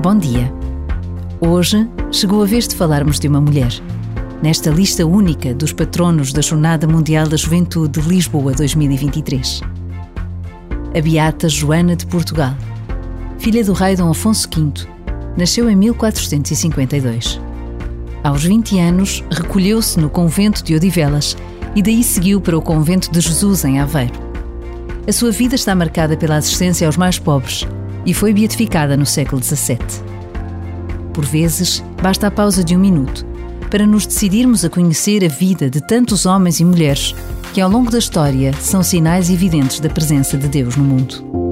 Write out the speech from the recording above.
Bom dia. Hoje chegou a vez de falarmos de uma mulher. Nesta lista única dos patronos da Jornada Mundial da Juventude de Lisboa 2023. A beata Joana de Portugal, filha do rei Dom Afonso V, nasceu em 1452. Aos 20 anos, recolheu-se no convento de Odivelas e daí seguiu para o convento de Jesus em Aveiro. A sua vida está marcada pela assistência aos mais pobres e foi beatificada no século XVII. Por vezes, basta a pausa de um minuto para nos decidirmos a conhecer a vida de tantos homens e mulheres que, ao longo da história, são sinais evidentes da presença de Deus no mundo.